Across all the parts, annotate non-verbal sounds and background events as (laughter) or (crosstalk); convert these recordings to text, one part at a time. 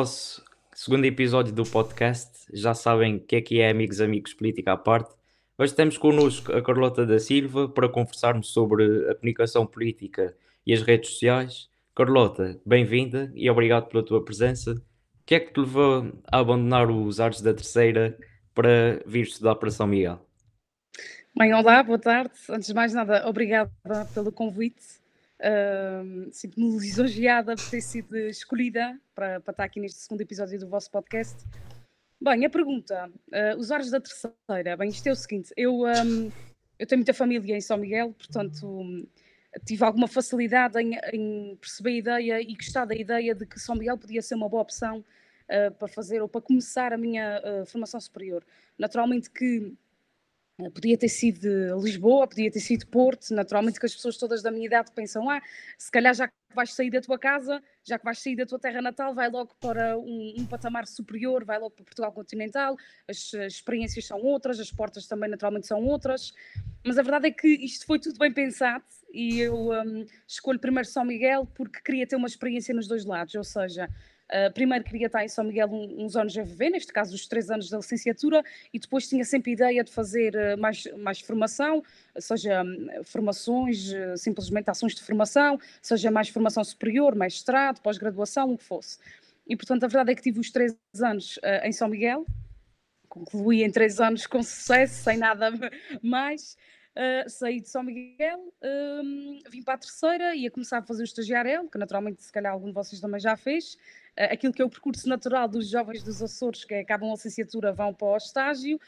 nosso segundo episódio do podcast. Já sabem o que é que é Amigos Amigos Política à parte. Hoje temos connosco a Carlota da Silva para conversarmos sobre a comunicação política e as redes sociais. Carlota, bem-vinda e obrigado pela tua presença. O que é que te levou a abandonar os artes da terceira para vir estudar para São Miguel? Bem, olá, boa tarde. Antes de mais nada, obrigada pelo convite. Uh, Sinto-me lisonjeada por ter sido escolhida para, para estar aqui neste segundo episódio do vosso podcast. Bem, a pergunta, uh, os ares da terceira, bem, isto é o seguinte, eu, um, eu tenho muita família em São Miguel, portanto tive alguma facilidade em, em, perceber a ideia e gostar da ideia de que São Miguel podia ser uma boa opção uh, para fazer ou para começar a minha uh, formação superior. Naturalmente que podia ter sido Lisboa, podia ter sido Porto, naturalmente que as pessoas todas da minha idade pensam, ah, se calhar já que vais sair da tua casa, já que vais sair da tua terra natal, vai logo para um, um patamar superior, vai logo para Portugal continental, as, as, experiências são outras, as portas também naturalmente são outras, mas a verdade é que isto foi tudo bem pensado e eu um, escolho primeiro São Miguel porque queria ter uma experiência nos dois lados, ou seja, Uh, primeiro queria estar em São Miguel uns anos a viver, neste caso os três anos da licenciatura, e depois tinha sempre a ideia de fazer uh, mais, mais formação, seja um, formações, uh, simplesmente ações de formação, seja mais formação superior, mestrado, pós-graduação, o que fosse. E portanto a verdade é que tive os três anos em São Miguel, concluí em três anos com sucesso, sem nada (laughs) mais. Uh, saí de São Miguel, um, vim para a terceira, ia começar a fazer o estagiário, que naturalmente se calhar algum de vocês também já fez, aquilo que é o percurso natural dos jovens dos Açores que acabam a licenciatura vão para o estágio.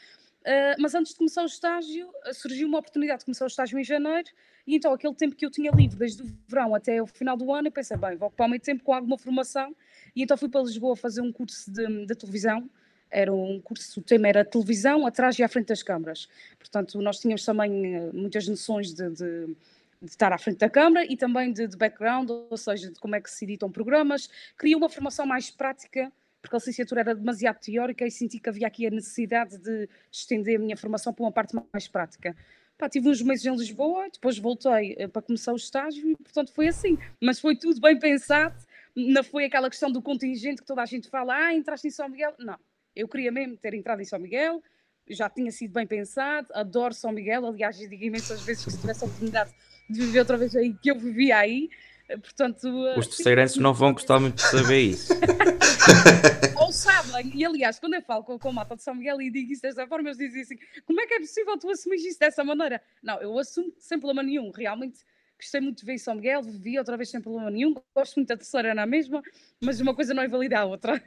Uh, mas antes de começar o estágio, surgiu uma oportunidade de começar o estágio em janeiro, e então aquele tempo que eu tinha livre, desde o verão até o final do ano, eu pensei, bem, vou ocupar o meu tempo com alguma formação, e então fui para Lisboa fazer um curso de, de televisão, era um curso, o tema era televisão atrás e à frente das câmaras. Portanto, nós tínhamos também uh, muitas noções de, de de estar à frente da Câmara e também de, de, background, ou seja, de como é que se editam programas. Queria uma formação mais prática, porque a licenciatura era demasiado teórica e senti que havia aqui a necessidade de estender a minha formação para uma parte mais prática. Pá, tive uns meses em Lisboa, depois voltei eh, para começar o estágio e, portanto, foi assim. Mas foi tudo bem pensado, não foi aquela questão do contingente que toda a gente fala, ah, entraste em São Miguel. Não, eu queria mesmo ter entrado em São Miguel, já tinha sido bem pensado, adoro São Miguel, aliás, digo imensas vezes que se tivesse a oportunidade de viver outra vez aí, que eu vivia aí. Portanto, eh, os terceirenses não vão gostar muito de saber isso. (laughs) Ou sabem, e aliás, quando eu falo com, com a mata de São Miguel e digo isso desta forma, eles dizem assim: como é que é possível tu assumir isso dessa maneira? Não, eu assumo sem problema nenhum, realmente gostei muito de ver São Miguel, vivi outra vez sem problema nenhum, gosto muito da terceira na mesma, mas uma coisa não invalida a outra.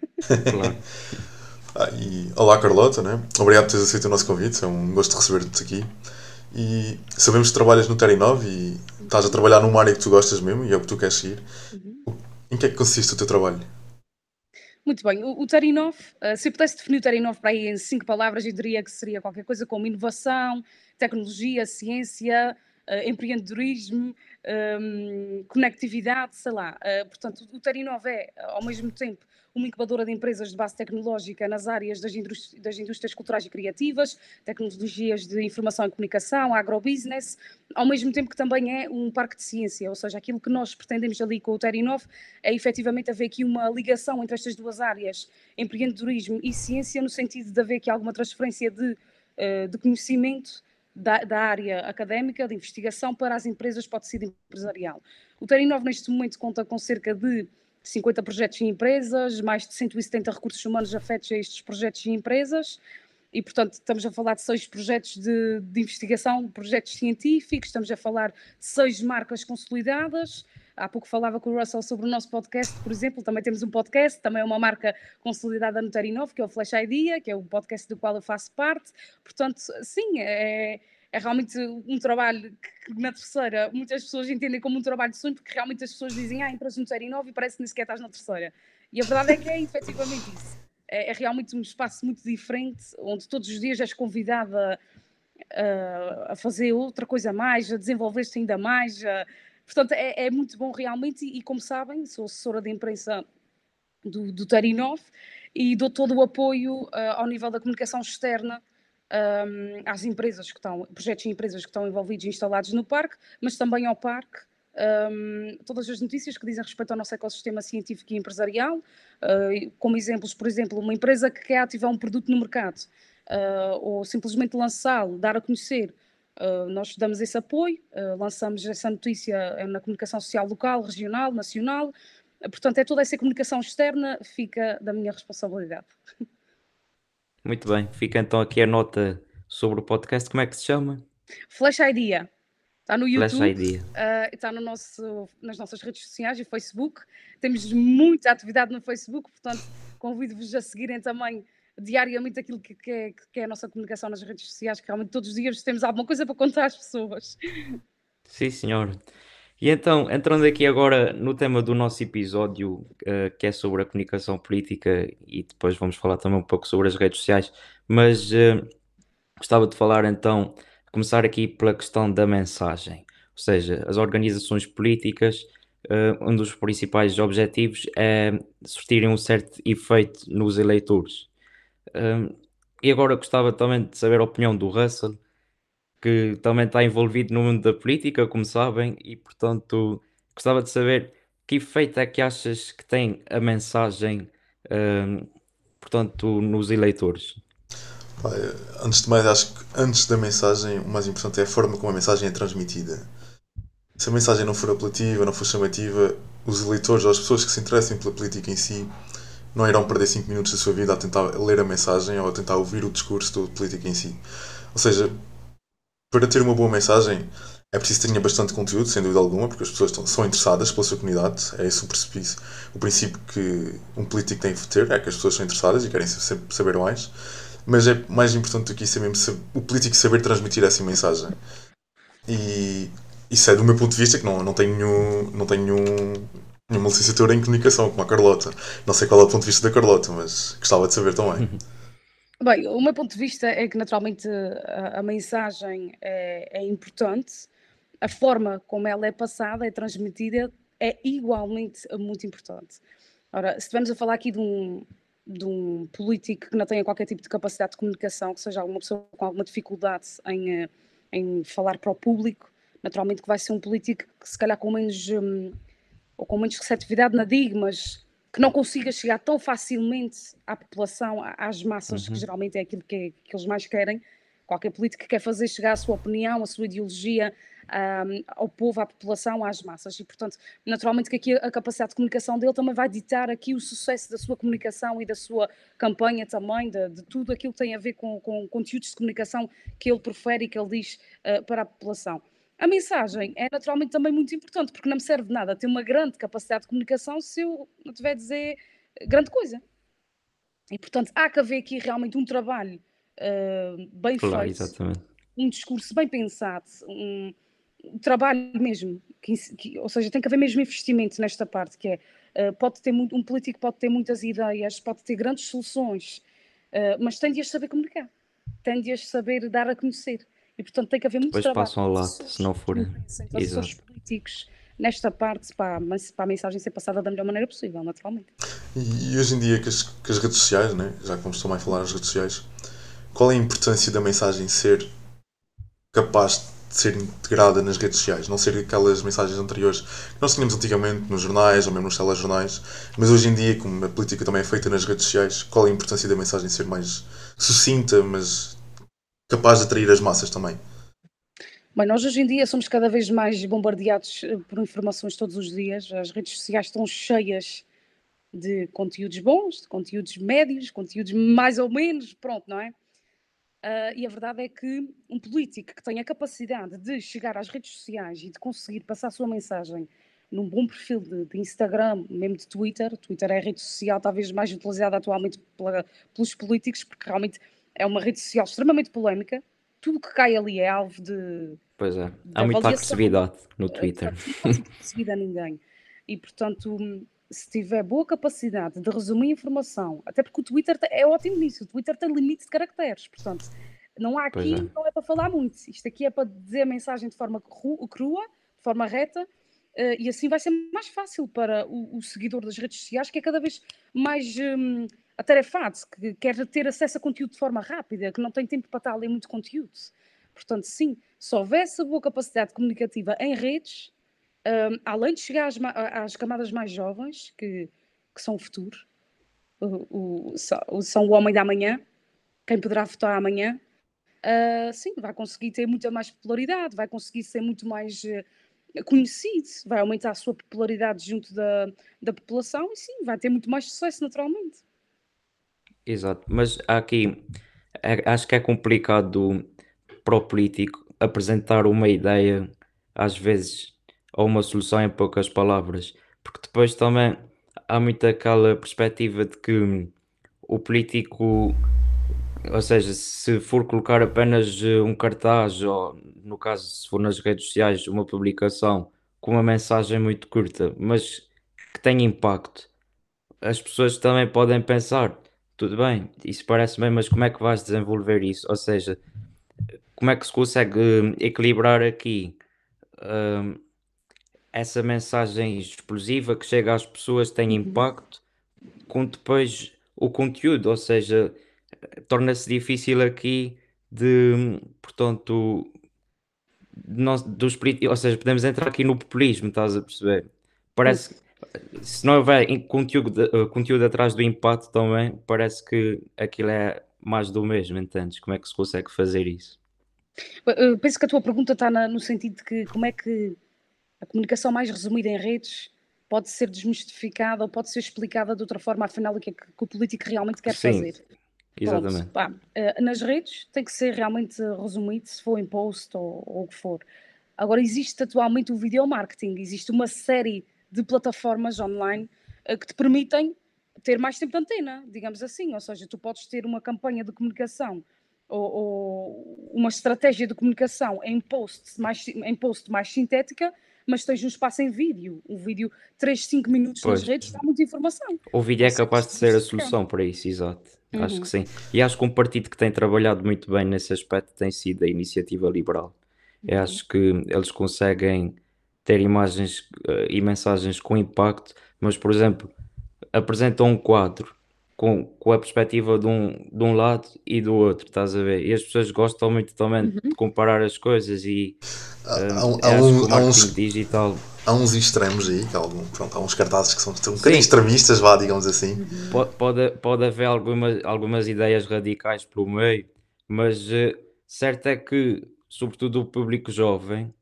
Claro. Ah, e, olá Carlota, né? obrigado por teres aceito o nosso convite, é um gosto receber-te aqui. E sabemos que trabalhas no Terinov e estás a trabalhar numa área que tu gostas mesmo e é o que tu queres seguir. Uhum. Em que é que consiste o teu trabalho? Muito bem, o, o Terinov, uh, se eu pudesse definir o Terinov para aí em cinco palavras, eu diria que seria qualquer coisa como inovação, tecnologia, ciência, uh, empreendedorismo, um, ehm, conectividade, sei lá. Uh, portanto, o Terinov é, ao mesmo tempo, uma incubadora de empresas de base tecnológica nas áreas das, indústrias, das indústrias culturais e criativas, tecnologias de informação e comunicação, agrobusiness, ao mesmo tempo que também é um parque de ciência, ou seja, aquilo que nós pretendemos ali com o Terinov é efetivamente haver aqui uma ligação entre estas duas áreas, empreendedorismo e ciência, no sentido de haver aqui alguma transferência de, eh, de conhecimento da, da, área académica, de investigação, para as empresas o tecido empresarial. O Terinov, neste momento, conta com cerca de 50 projetos em empresas, mais de 170 recursos humanos afetos a estes projetos em empresas, e portanto estamos a falar de seis projetos de, de, investigação, projetos científicos, estamos a falar de seis marcas consolidadas. Há pouco falava com o Russell sobre o nosso podcast, por exemplo, também temos um podcast, também é uma marca consolidada no Terinov, que é o Flash Idea, que é o podcast do qual eu faço parte. Portanto, sim, é, é realmente um trabalho que na terceira muitas pessoas entendem como um trabalho de sonho, porque realmente as pessoas dizem, ah, entras no série 9 e parece que nem sequer estás na terceira. E a verdade é que é efetivamente isso. É, é realmente um espaço muito diferente, onde todos os dias és convidada a, a fazer outra coisa a mais, a desenvolver-te ainda mais. Portanto, é, é, muito bom realmente. E, e, como sabem, sou assessora de imprensa do, do Tarinov e dou todo o apoio uh, ao nível da comunicação externa um, às empresas que estão, projetos e empresas que estão envolvidos e instalados no parque, mas também ao parque, um, todas as notícias que dizem respeito ao nosso ecossistema científico e empresarial, uh, como exemplos, por exemplo, uma empresa que quer ativar um produto no mercado uh, ou simplesmente lançá-lo, dar a conhecer. Uh, nós damos esse apoio, lançamos essa notícia na comunicação social local, regional, nacional. portanto, é toda essa comunicação externa fica da minha responsabilidade. (laughs) Muito bem, fica então aqui a nota sobre o podcast. Como é que se chama? Flash Idea. Está no YouTube, uh, está no nosso, nas nossas redes sociais e Facebook. Temos muita atividade no Facebook, portanto, convido-vos a seguirem também diariamente aquilo que, que, é, que, é, a nossa comunicação nas redes sociais, que realmente todos os dias temos alguma coisa para contar às pessoas. Sim, senhor. E então, entrando aqui agora no tema do nosso episódio, uh, que é sobre a comunicação política, e depois vamos falar também um pouco sobre as redes sociais, mas uh, gostava de falar então começar aqui pela questão da mensagem, ou seja, as organizações políticas, uh, um dos principais objetivos é surtirem um certo efeito nos eleitores. E agora gostava também de saber a opinião do Russell, que também está envolvido no mundo da política, como sabem, e portanto gostava de saber que efeito é que achas que tem a mensagem, uh, portanto, nos eleitores? Antes de mais, acho que antes da mensagem, o mais importante é a forma como a mensagem é transmitida. Se a mensagem não for apelativa, não for chamativa, os eleitores ou as pessoas que se interessem pela política em si não irão perder 5 minutos da sua vida a tentar ler a mensagem ou a tentar ouvir o discurso da política em si. Ou seja, para ter uma boa mensagem é preciso ter bastante conteúdo, sem dúvida alguma, porque as pessoas estão, são interessadas pela sua comunidade. É esse o princípio, o princípio que um político tem de ter, é que as pessoas são interessadas e querem saber mais mas é mais importante do que isso é mesmo o político saber transmitir essa mensagem. E isso é do meu ponto de vista, que não, não tenho, não tenho nenhuma licenciatura em comunicação, como a Carlota. Não sei qual é o ponto de vista da Carlota, mas gostava de saber também. (laughs) Bem, o meu ponto de vista é que naturalmente a, a mensagem é, é importante, a forma como ela é passada, é transmitida, é igualmente muito importante. Ora, se estivermos a falar aqui de um, de um político que não tenha qualquer tipo de capacidade de comunicação, que seja alguma pessoa com alguma dificuldade em, eh, em falar para o público, naturalmente que vai ser um político que se calhar com menos um, ou com menos receptividade na DIG, mas que não consiga chegar tão facilmente à população, às massas, uhum. que geralmente é aquilo que, que eles mais querem. Qualquer político quer fazer chegar a sua opinião, a sua ideologia, um, ao povo, à população, às massas. E, portanto, naturalmente que aqui a capacidade de comunicação dele também vai ditar aqui o sucesso da sua comunicação e da sua campanha também, de, de tudo aquilo que tem a ver com, com conteúdos de comunicação que ele prefere e que ele diz uh, para a população. A mensagem é naturalmente também muito importante, porque não me serve de nada ter uma grande capacidade de comunicação se eu não tiver a dizer grande coisa. E, portanto, há que haver aqui realmente um trabalho uh, bem claro, feito, exatamente. um discurso bem pensado, um, trabalho mesmo, que, que, ou seja, tem que haver mesmo investimento nesta parte, que é, uh, pode ter muito, um político pode ter muitas ideias, pode ter grandes soluções, uh, mas tem de as saber comunicar, tem de as saber dar a conhecer, e portanto tem que haver muito Depois trabalho. passam ao lado, se não forem. Os políticos nesta parte para, para a mensagem ser passada da melhor maneira possível, naturalmente. E, e hoje em dia que as, que as redes sociais, né, já que vamos também falar nas redes sociais, qual é a importância da mensagem ser capaz de ser integrada nas redes sociais, não ser aquelas mensagens anteriores que nós tínhamos antigamente nos jornais ou mesmo nos telejornais, mas hoje em dia, como a política também é feita nas redes sociais, qual é a importância da mensagem ser mais sucinta, mas capaz de atrair as massas também? Bem, nós hoje em dia somos cada vez mais bombardeados eh, por informações todos os dias. As redes sociais estão cheias de conteúdos bons, de conteúdos médios, conteúdos mais ou menos, pronto, não é? Uh, e a verdade é que um político que tenha a capacidade de chegar às redes sociais e de conseguir passar a sua mensagem num bom perfil de, de Instagram, mesmo de Twitter, Twitter é a rede social talvez mais utilizada atualmente pela, pelos políticos, porque realmente é uma rede social extremamente polémica. Tudo que cai ali é alvo de. Pois é, há muita agressividade no Twitter. Não é a ninguém. E portanto, se tiver boa capacidade de resumir informação, até porque o Twitter é ótimo nisso, o Twitter tem limite de caracteres, portanto, não há aqui, é. não é para falar muito. Isto aqui é para dizer a mensagem de forma crua, de forma reta, uh, e assim vai ser mais fácil para o, o, seguidor das redes sociais, que é cada vez mais um, atarefado, que quer ter acesso a conteúdo de forma rápida, que não tem tempo para estar a ler muito conteúdo. Portanto, sim, se houvesse boa capacidade comunicativa em redes, um, além de chegar às, às, camadas mais jovens, que, que são o futuro, o, o, são o homem da manhã, quem poderá votar amanhã, uh, sim, vai conseguir ter muita mais popularidade, vai conseguir ser muito mais uh, conhecido, vai aumentar a sua popularidade junto da, da população e sim, vai ter muito mais sucesso naturalmente. Exato, mas aqui é, acho que é complicado para o político apresentar uma ideia, às vezes, ou uma solução em poucas palavras, porque depois também há muito aquela perspectiva de que o político, ou seja, se for colocar apenas eh, um cartaz, ou no caso, se for nas redes sociais, uma publicação com uma mensagem muito curta, mas que tenha impacto, as pessoas também podem pensar: tudo bem, isso parece bem, mas como é que vais desenvolver isso? Ou seja, como é que se consegue hum, equilibrar aqui hum, essa mensagem explosiva que chega às pessoas, tem uhum. impacto, com depois o conteúdo, ou seja, torna-se difícil aqui de, portanto, nós, dos, ou seja, podemos entrar aqui no populismo, estás a perceber? Parece que se não houver conteúdo, uh, conteúdo atrás do impacto também, parece que aquilo é mais do mesmo, entendes? Como é que se consegue fazer isso? Eu penso que a tua pergunta está na, no sentido de que como é que a comunicação mais resumida em redes pode ser desmistificada ou pode ser explicada de outra forma, afinal, o que é que, que o político realmente quer Sim, fazer. Exatamente. pá, uh, nas redes tem que ser realmente resumido, se for em post ou, ou o que for. Agora, existe atualmente o video marketing, existe uma série de plataformas online uh, que te permitem ter mais tempo de antena, digamos assim. Ou seja, tu podes ter uma campanha de comunicação ou, ou uma estratégia de comunicação em post, mais, em post mais sintética, mas tens um espaço em vídeo. Um vídeo 3, 5 minutos pois. nas redes dá muita informação. O vídeo é capaz de ser a solução para isso, exato. Uhum. Acho que sim. E acho que um partido que tem trabalhado muito bem nesse aspecto tem sido a Iniciativa Liberal. Eu uhum. acho que eles conseguem ter imagens uh, e mensagens com impacto, mas, por exemplo, apresentam um quadro com, com a perspectiva de um, de um lado e do outro, estás a ver? E as pessoas gostam muito também uhum. de comparar as coisas e há, uh, há, um, há uns, digital. Há uns extremos aí, que há, algum, pronto, há uns cartazes que são um bocadinho extremistas, vá, digamos assim. Uhum. Pode, pode, pode haver algumas, algumas ideias radicais pelo meio, mas uh, certo é que, sobretudo o público jovem,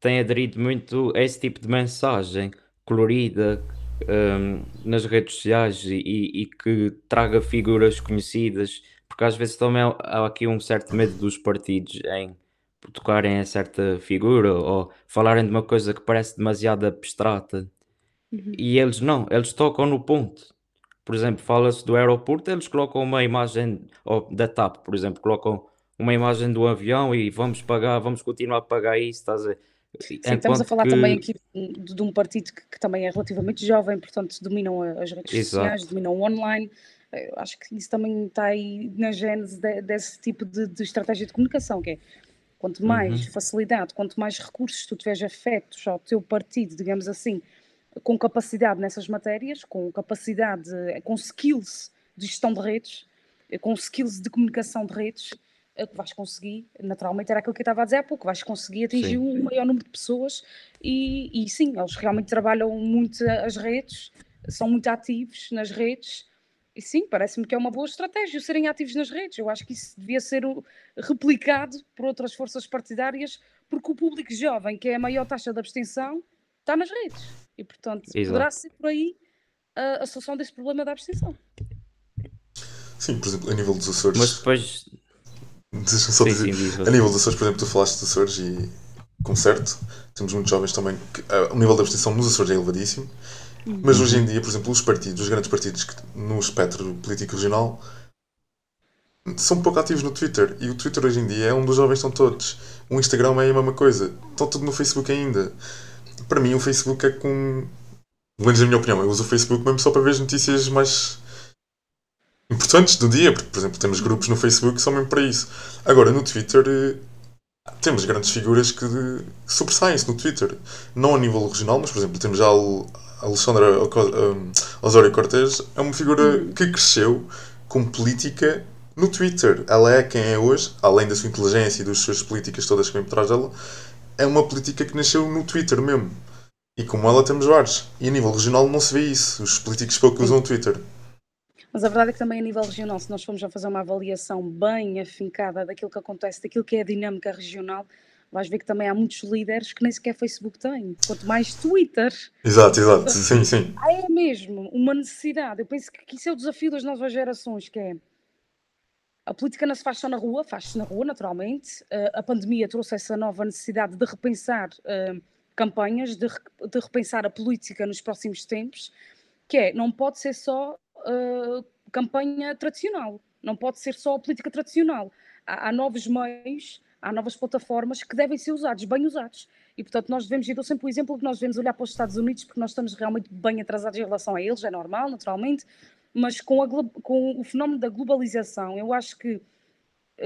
tem aderido muito a esse tipo de mensagem colorida um, nas redes sociais e, e, que traga figuras conhecidas, porque às vezes também há aqui um certo medo dos partidos em tocarem a certa figura ou falarem de uma coisa que parece demasiado abstrata. Uhum. E eles não, eles tocam no ponto. Por exemplo, fala-se do aeroporto, eles colocam uma imagem, ou da TAP, por exemplo, colocam uma imagem do avião e vamos pagar, vamos continuar a pagar isso, estás a Sim, estamos a falar que... também aqui de, de um partido que, que, também é relativamente jovem, portanto dominam as redes Exato. sociais, dominam o online. Eu acho que isso também está aí na gênese de, desse tipo de, de, estratégia de comunicação, que é quanto mais uhum. facilidade, quanto mais recursos tu tiveres afetos ao teu partido, digamos assim, com capacidade nessas matérias, com capacidade, com skills de gestão de redes, com skills de comunicação de redes, que vais conseguir, naturalmente era aquilo que eu estava a dizer há pouco, vais conseguir atingir sim. um maior número de pessoas e, e sim, eles realmente trabalham muito as redes, são muito ativos nas redes e sim, parece-me que é uma boa estratégia serem ativos nas redes. Eu acho que isso devia ser replicado por outras forças partidárias, porque o público jovem, que é a maior taxa de abstenção, está nas redes. E, portanto, Exato. poderá ser por aí a, a, solução desse problema da abstenção. Sim, por exemplo, a nível dos Açores. Mas depois Deixa-me só sim, dizer, sim, a nível dos Açores, por exemplo, tu falaste dos Açores e, com certo, temos muitos jovens também, que, uh, o nível da abstenção nos Açores é elevadíssimo, uhum. mas hoje em dia, por exemplo, os partidos, os grandes partidos que, no espectro político regional, são pouco ativos no Twitter, e o Twitter hoje em dia é onde os jovens estão todos. O Instagram é a mesma coisa, estão tudo no Facebook ainda. Para mim, o Facebook é com. Pelo menos na minha opinião, eu uso o Facebook mesmo só para ver as notícias mais importantes do dia, porque, por exemplo, temos grupos no Facebook que são mesmo para isso. Agora, no Twitter, eh, temos grandes figuras que sobressaem-se no Twitter. Não a nível regional, mas, por exemplo, temos já a Alexandra eh, Osório Cortez, é uma figura que cresceu com política no Twitter. Ela é quem é hoje, além da sua inteligência e das suas políticas todas que vêm por trás dela, é uma política que nasceu no Twitter mesmo. E como ela temos vários. E a nível regional não se vê isso. Os políticos pouco usam o Twitter. Mas a verdade é que também a nível regional, se nós formos a fazer uma avaliação bem afincada daquilo que acontece, daquilo que é a dinâmica regional, vais ver que também há muitos líderes que nem sequer Facebook têm, quanto mais Twitter. Exato, exato, (laughs) sim, sim. É mesmo uma necessidade. Eu penso que isso é o desafio das novas gerações, que é a política não se faz só na rua, faz-se na rua, naturalmente. Uh, a pandemia trouxe essa nova necessidade de repensar uh, campanhas, de, repensar a política nos próximos tempos, que é, não pode ser só uh, campanha tradicional, não pode ser só a política tradicional. Há, há novos meios há novas plataformas que devem ser usados, bem usados. E, portanto, nós devemos, eu dou sempre o exemplo que nós devemos olhar para os Estados Unidos, porque nós estamos realmente bem atrasados em relação a eles, é normal, naturalmente, mas com, a, com o fenómeno da globalização, eu acho que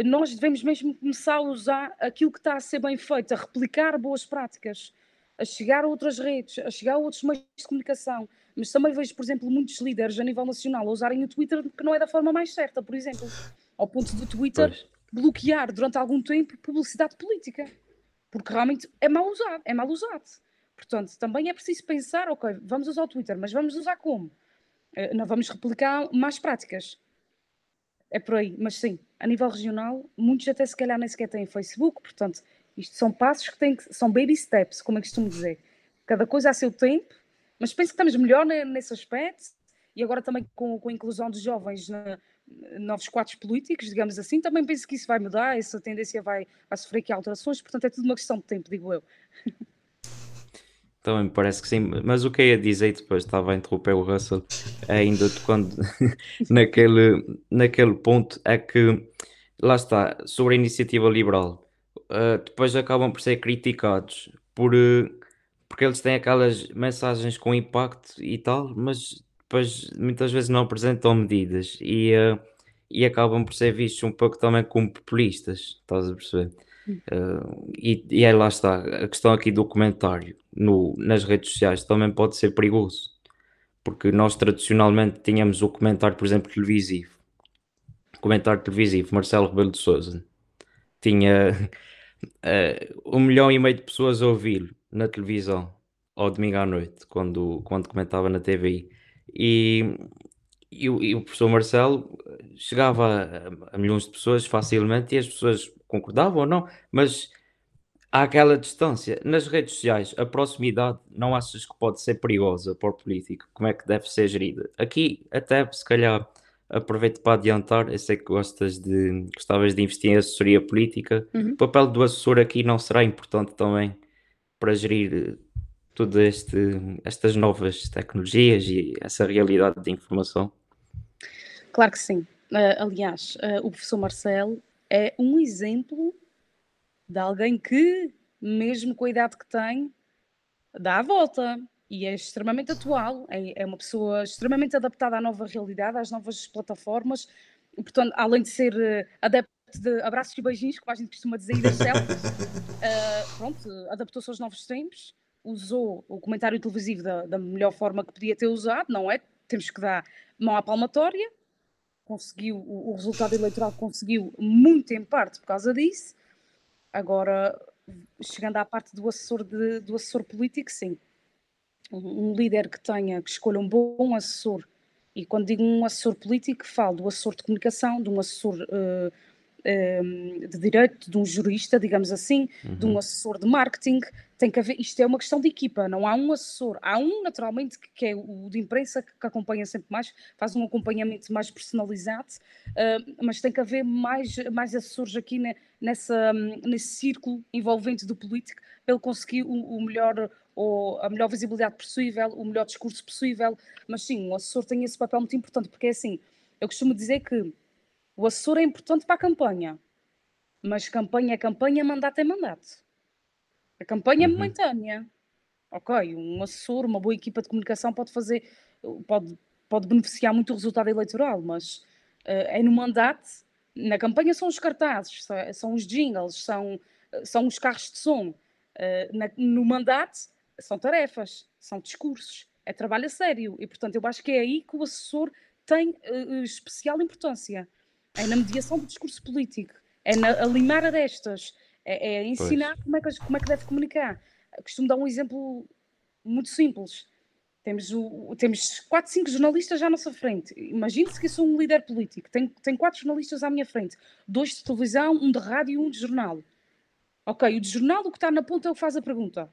nós devemos mesmo começar a usar aquilo que está a ser bem feito, a replicar boas práticas, a chegar a outras redes, a chegar a outros meios de comunicação. Mas também vejo, por exemplo, muitos líderes a nível nacional a usarem o Twitter que não é da forma mais certa, por exemplo. Ao ponto do Twitter pois bloquear durante algum tempo publicidade política, porque realmente é mal usado, é mal usado. Portanto, também é preciso pensar, ok, vamos usar o Twitter, mas vamos usar como? Uh, não vamos replicar mais práticas. É por aí, mas sim, a nível regional, muitos até se calhar nem sequer têm Facebook, portanto, isto são passos que têm que, são baby steps, como é que costumo dizer. Cada coisa a seu tempo, mas penso que estamos melhor nesse aspecto, e agora também com, com a inclusão dos jovens na, novos quadros políticos, digamos assim, também penso que isso vai mudar, essa tendência vai, vai sofrer aqui alterações, portanto é tudo uma questão de tempo, digo eu. Também me parece que sim, mas o que eu ia dizer depois, estava a interromper o Russell, ainda quando (laughs) naquele, naquele ponto, é que lá está, sobre a iniciativa liberal, uh, depois acabam por ser criticados por, uh, porque eles têm aquelas mensagens com impacto e tal, mas depois muitas vezes não apresentam medidas e, uh, e acabam por ser vistos um pouco também como populistas, estás a perceber? Uh, e, e aí lá está, a questão aqui do comentário no, nas redes sociais também pode ser perigoso, porque nós tradicionalmente tínhamos o comentário, por exemplo, televisivo. Comentário televisivo, Marcelo Rebelo de Souza tinha uh, (laughs) um milhão e meio de pessoas a ouvir na televisão ao domingo à noite, quando, quando comentava na TVI. E, e, o, e o professor Marcelo chegava a, a, milhões de pessoas facilmente e as pessoas concordavam ou não, mas há aquela distância. Nas redes sociais, a proximidade não achas que pode ser perigosa para o político? Como é que deve ser gerida? Aqui, até se calhar, aproveito para adiantar, eu sei que gostas de, gostavas de investir em assessoria política. Uhum. O papel do assessor aqui não será importante também para gerir todas este, estas novas tecnologias e essa realidade de informação? Claro que sim. Uh, aliás, uh, o professor Marcelo é um exemplo de alguém que, mesmo com a idade que tem, dá a volta e é extremamente atual. É, é uma pessoa extremamente adaptada à nova realidade, às novas plataformas. Portanto, além de ser adepto de abraços e beijinhos, como a gente costuma dizer, e uh, (laughs) pronto, adaptou-se aos novos tempos usou o comentário televisivo da, da melhor forma que podia ter usado, não é? Temos que dar mão à palmatória, conseguiu, o, o resultado eleitoral conseguiu muito em parte por causa disso. Agora, chegando à parte do assessor, de, do assessor político, sim. Um, um, líder que tenha, que escolha um bom assessor, e quando digo um assessor político, falo do assessor de comunicação, de um assessor uh, de direito, de um jurista, digamos assim, uhum. de um uhum. assessor de marketing, tem que haver, isto é uma questão de equipa, não há um assessor, há um naturalmente que é o de imprensa que acompanha sempre mais, faz um acompanhamento mais personalizado, uh, mas tem que haver mais, mais assessores aqui ne, nessa, nesse círculo envolvente do político para ele conseguir o, o melhor ou a melhor visibilidade possível, o melhor discurso possível, mas sim, o assessor tem esse papel muito importante, porque é assim, eu costumo dizer que o assessor é importante para a campanha, mas campanha é campanha, mandato é mandato. A campanha é uhum. momentânea. Ok, um assessor, uma boa equipa de comunicação pode fazer, pode, pode beneficiar muito o resultado eleitoral, mas uh, é no mandato. Na campanha são os cartazes, são os jingles, são, são os carros de som. Uh, na, no mandato são tarefas, são discursos, é trabalho a sério. E, portanto, eu acho que é aí que o assessor tem uh, especial importância é na mediação do discurso político, é na, a limar arestas, é, é ensinar como é, que, como é que deve comunicar. Costumo dar um exemplo Muito simples. Temos, o, temos quatro, cinco jornalistas à nossa frente. Imagine-se que eu sou um líder político. Tenho, tenho quatro jornalistas à minha frente. Dois de televisão, um de rádio e um de jornal. Ok, o de jornal, o que está na ponta é o que faz a pergunta.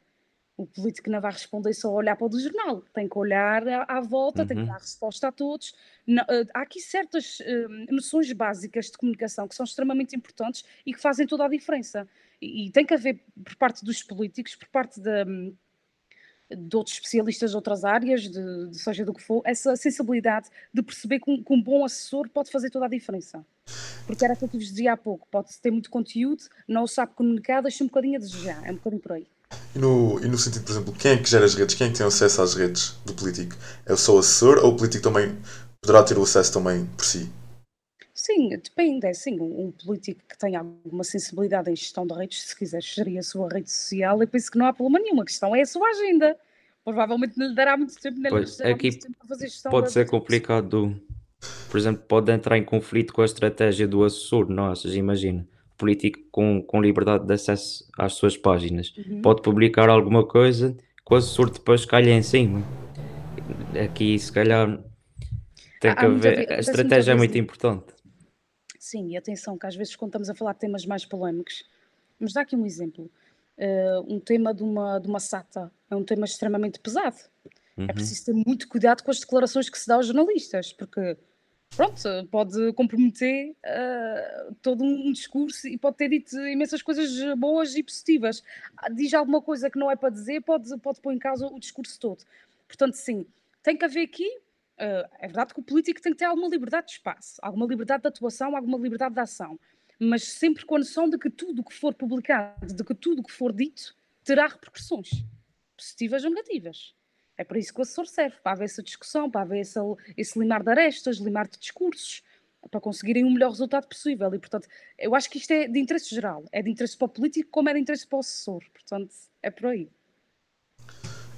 O político não vai responder só a olhar para o jornal. Tem que olhar à, volta, uhum. tem que uhum. dar resposta a todos. Não, uh, há aqui certas uh, noções básicas de comunicação que são extremamente importantes e que fazem toda a diferença. E, e tem que haver, por parte dos políticos, por parte da... De outros especialistas de outras áreas, de, de, seja do que for, essa sensibilidade de perceber que um, que um, bom assessor pode fazer toda a diferença. Porque era aquilo que eu vos dizia há pouco, pode ter muito conteúdo, não o sabe comunicar, deixa um bocadinho a desejar, é um bocadinho por aí. E no, e no sentido, por exemplo, quem é que gera as redes? Quem é que tem acesso às redes do político? É só o assessor ou o político também poderá ter o acesso também por si? Sim, depende. É sim, um, político que tenha alguma sensibilidade em gestão de redes, se quiser gerir a sua rede social, eu penso que não há problema nenhum. A questão é a sua agenda. Provavelmente não lhe dará muito tempo, nem pois, lhe dará aqui muito tempo para fazer gestão Pode ser complicado. Por exemplo, pode entrar em conflito com a estratégia do assessor, não achas? Imagina, político com, com liberdade de acesso às suas páginas. Uhum. Pode publicar alguma coisa que o assessor depois calha em cima. Aqui, se calhar, tem que haver. A estratégia é muito importante. Sim, e atenção, que às vezes quando estamos a falar de temas mais polémicos, vamos dar aqui um exemplo. Uh, um tema de uma, de uma SATA é um tema extremamente pesado. É uhum. É preciso ter muito cuidado com as declarações que se dá aos jornalistas, porque pronto, pode comprometer uh, todo um discurso e pode ter dito imensas coisas boas e positivas. Diz alguma coisa que não é para dizer, pode, pode pôr em causa o discurso todo. Portanto, sim, tem que haver aqui Uh, é verdade que o político tem que ter alguma liberdade de espaço, alguma liberdade de atuação, alguma liberdade de ação, mas sempre com a noção de que tudo o que for publicado, de que tudo o que for dito, terá repercussões, positivas ou negativas. É para isso que o assessor serve, para haver essa discussão, para haver esse, esse limar de arestas, limar de discursos, para conseguirem o melhor resultado possível. E, portanto, eu acho que isto é de interesse geral, é de interesse para o político como é de interesse para o assessor. Portanto, é por aí.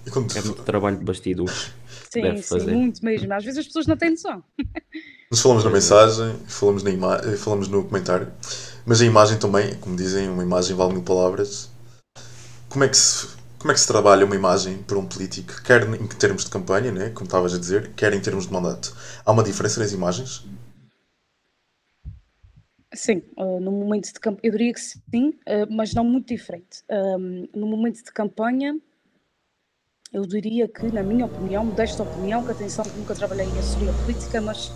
É muito trabalho de bastidores. Sim, sim, muito mesmo. Às vezes as pessoas não têm noção. Nós falamos na mensagem, falamos, na ima falamos no comentário, mas a imagem também, como dizem, uma imagem vale mil palavras. Como é que se, como é que se trabalha uma imagem para um político, quer em termos de campanha, né, como estavas a dizer, quer em termos de mandato? Há uma diferença nas imagens? Sim, uh, no momento de campanha, eu diria que sim, uh, mas não muito diferente. Um, no momento de campanha, eu diria que, na minha opinião, desta opinião, que atenção, nunca trabalhei em assessoria política, mas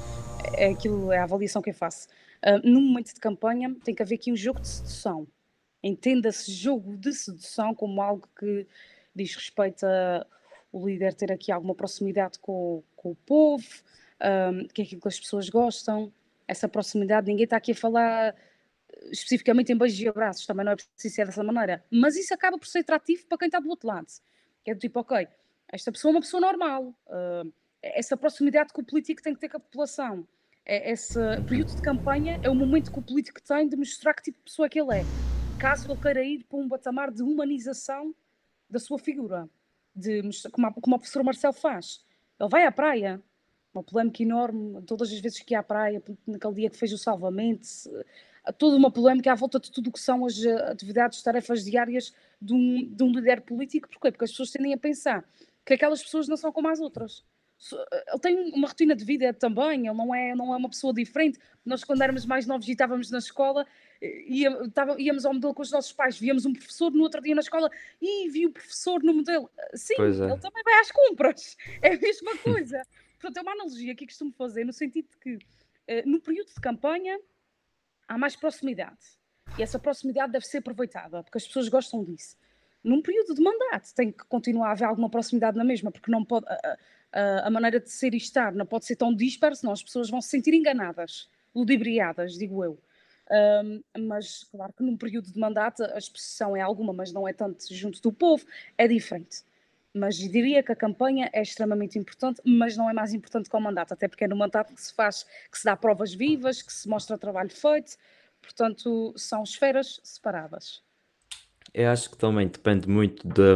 é aquilo, é a avaliação que eu faço. Uh, no momento de campanha, tem que haver aqui um jogo de sedução. Entenda-se jogo de sedução como algo que diz respeito a o líder ter aqui alguma proximidade com, com o povo, um, que é aquilo que as pessoas gostam, essa proximidade, ninguém está aqui a falar especificamente em beijos e abraços, também não é preciso ser dessa maneira, mas isso acaba por ser atrativo para quem está do outro lado. Que é do tipo, ok, esta pessoa é uma pessoa normal, uh, essa proximidade que o político tem que ter com a população, é, esse período de campanha é o momento que o político tem de mostrar que tipo de pessoa é que ele é, caso ele queira ir para um patamar de humanização da sua figura, de, como, a, como o professor Marcelo faz. Ele vai à praia, uma polémica enorme, todas as vezes que ia à praia, naquele dia que fez o salvamento, toda uma polémica à volta de tudo o que são as atividades, tarefas diárias de um, de um líder político, porquê? Porque as pessoas tendem a pensar que aquelas pessoas não são como as outras. Ele tem uma rotina de vida também, ele não é, não é uma pessoa diferente. Nós, quando éramos mais novos e estávamos na escola, ia, estava, íamos ao modelo com os nossos pais, víamos um professor no outro dia na escola e vi o professor no modelo. Sim, é. ele também vai às compras, (laughs) é a mesma coisa. Portanto, é uma analogia que costumo fazer no sentido de que eh, no período de campanha há mais proximidade e essa proximidade deve ser aproveitada, porque as pessoas gostam disso. Num período de mandato tem que continuar a haver alguma proximidade na mesma, porque não pode, a, a, a maneira de ser e estar não pode ser tão dispersa, senão as pessoas vão se sentir enganadas, ludibriadas, digo eu. Mas claro que num período de mandato a expressão é alguma, mas não é tanto junto do povo, é diferente. Mas diria que a campanha é extremamente importante, mas não é mais importante que o mandato, até porque é no mandato que se faz, que se dá provas vivas, que se mostra trabalho feito, Portanto, são esferas separadas. Eu acho que também depende muito da,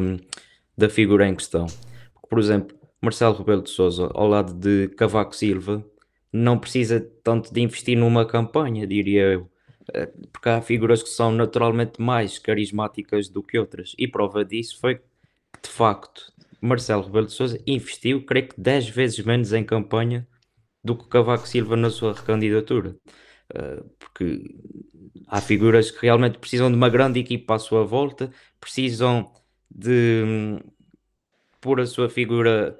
da figura em questão. Porque, por exemplo, Marcelo Rebelo de Souza, ao lado de Cavaco Silva, não precisa tanto de investir numa campanha, diria eu. Eh, porque há figuras que são naturalmente mais carismáticas do que outras. E prova disso foi que, de facto, Marcelo Rebelo de Sousa investiu, creio que 10 vezes menos em campanha do que Cavaco Silva na sua recandidatura. Uh, porque há figuras que realmente precisam de uma grande equipa à sua volta, precisam de um, pôr a sua figura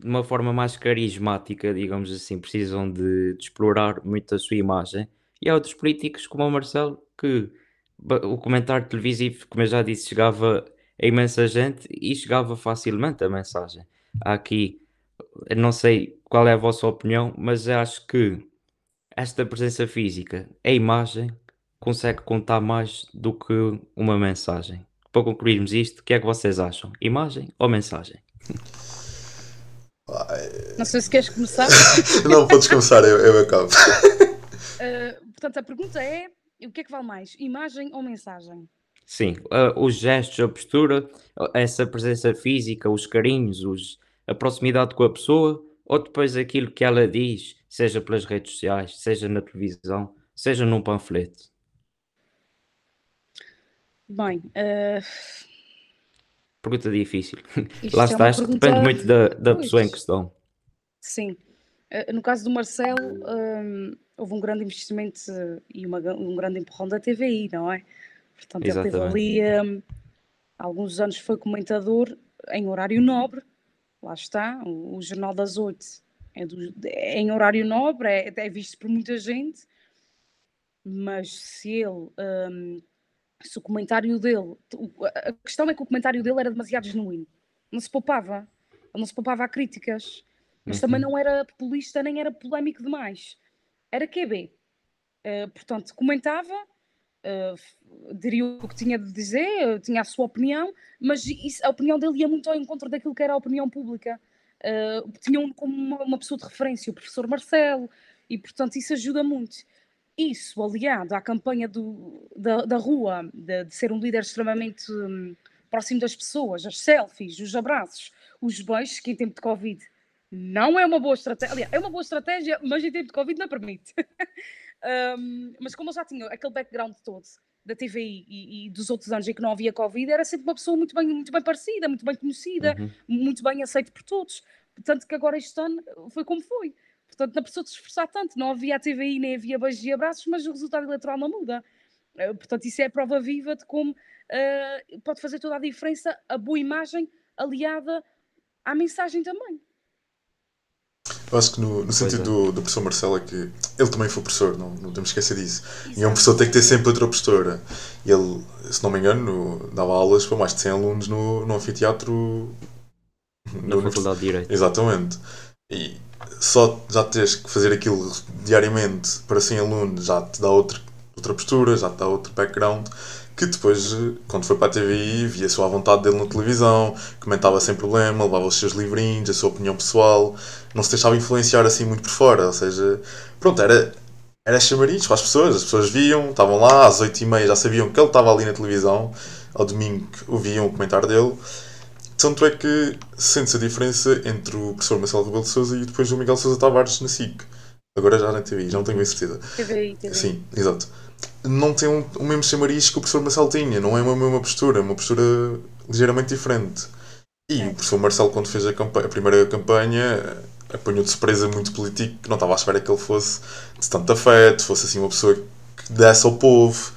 de uma forma mais carismática, digamos assim, precisam de, de, explorar muito a sua imagem. E há outros políticos como o Marcelo que o comentário televisivo, como eu já disse, chegava a imensa gente e chegava facilmente a mensagem. Há aqui, não sei qual é a vossa opinião, mas acho que esta presença física, a imagem, consegue contar mais do que uma mensagem. Para concluirmos isto, o que é que vocês acham? Imagem ou mensagem? (laughs) Não sei se queres começar. (laughs) não, podes começar, eu, eu acabo. Uh, (laughs) portanto, a pergunta é: o que é que vale mais, imagem ou mensagem? Sim, uh, os gestos, a postura, essa presença física, os carinhos, os, a proximidade com a pessoa, ou depois aquilo que ela diz, seja pelas redes sociais, seja na televisão, seja num panfleto. Bem, uh... pergunta difícil. Lá é está, pergunta... depende muito da, da pessoa em questão. Sim. Uh, no caso do Marcelo, um, houve um grande investimento e uma, um grande empurrão da TVI, não é? Portanto, Exatamente. ele teve ali um, alguns anos foi comentador em horário nobre, lá está, o, o Jornal das Oito é, é, em horário nobre, é, é, visto por muita gente, mas se ele, um, se o comentário dele, a questão é que o comentário dele era demasiado genuíno, não se poupava, ele não se poupava a críticas, mas uhum. também não era populista nem era polémico demais, era QB. Uh, portanto, comentava, uh, diria o que tinha de dizer, uh, tinha a sua opinião, mas isso, a opinião dele ia muito ao encontro daquilo que era a opinião pública. Uh, tinham como uma, uma, pessoa de referência o professor Marcelo, e portanto isso ajuda muito. Isso, aliado à campanha do, da, da rua, de, de, ser um líder extremamente um, próximo das pessoas, as selfies, os abraços, os beijos, que em tempo de Covid não é uma boa estratégia. Aliás, é uma boa estratégia, mas em tempo de Covid não permite. (laughs) um, mas como eu já tinha aquele background todo da TVI e, e, dos outros anos em que não havia Covid, era sempre uma pessoa muito bem, muito bem parecida, muito bem conhecida, uhum. muito bem aceita por todos. Tanto que agora este ano foi como foi. Portanto, não precisou de se esforçar tanto. Não havia a TVI, nem havia beijos e abraços, mas o resultado eleitoral não muda. Uh, portanto, isso é a prova viva de como uh, pode fazer toda a diferença a boa imagem aliada à mensagem também. Eu acho que no, no sentido é. do, do professor Marcelo é que ele também foi professor, não, não temos que esquecer disso. Exato. E um professor tem que ter sempre outra postura. E ele, se não me engano, dava aulas para mais de 100 alunos no, no anfiteatro. Na no, Faculdade de Direito. Exatamente. E só já teres que fazer aquilo diariamente para 100 alunos já te dá outra, outra postura, já te dá outro background que depois, quando foi para a TVI, via só a vontade dele na televisão, comentava sem problema, levava os seus livrinhos, a sua opinião pessoal, não se deixava influenciar assim muito por fora, ou seja, pronto, era, era chamariz para as pessoas, as pessoas viam, estavam lá, às 8h30 já sabiam que ele estava ali na televisão, ao domingo ouviam o comentário dele, tanto é que sente-se a diferença entre o professor Marcelo Rebelo de Sousa e depois o Miguel Sousa Tavares na SIC. Agora já na TVI, já não tenho bem certeza. TVI, TVI. Sim, exato não tem um, o mesmo chamariz que o professor Marcelo tinha, não é uma mesma postura, é uma postura ligeiramente diferente. E o professor Marcelo, quando fez a, campanha, a primeira campanha, apanhou de surpresa muito político, que não estava à espera que ele fosse de tanto afeto, fosse assim uma pessoa que desse ao povo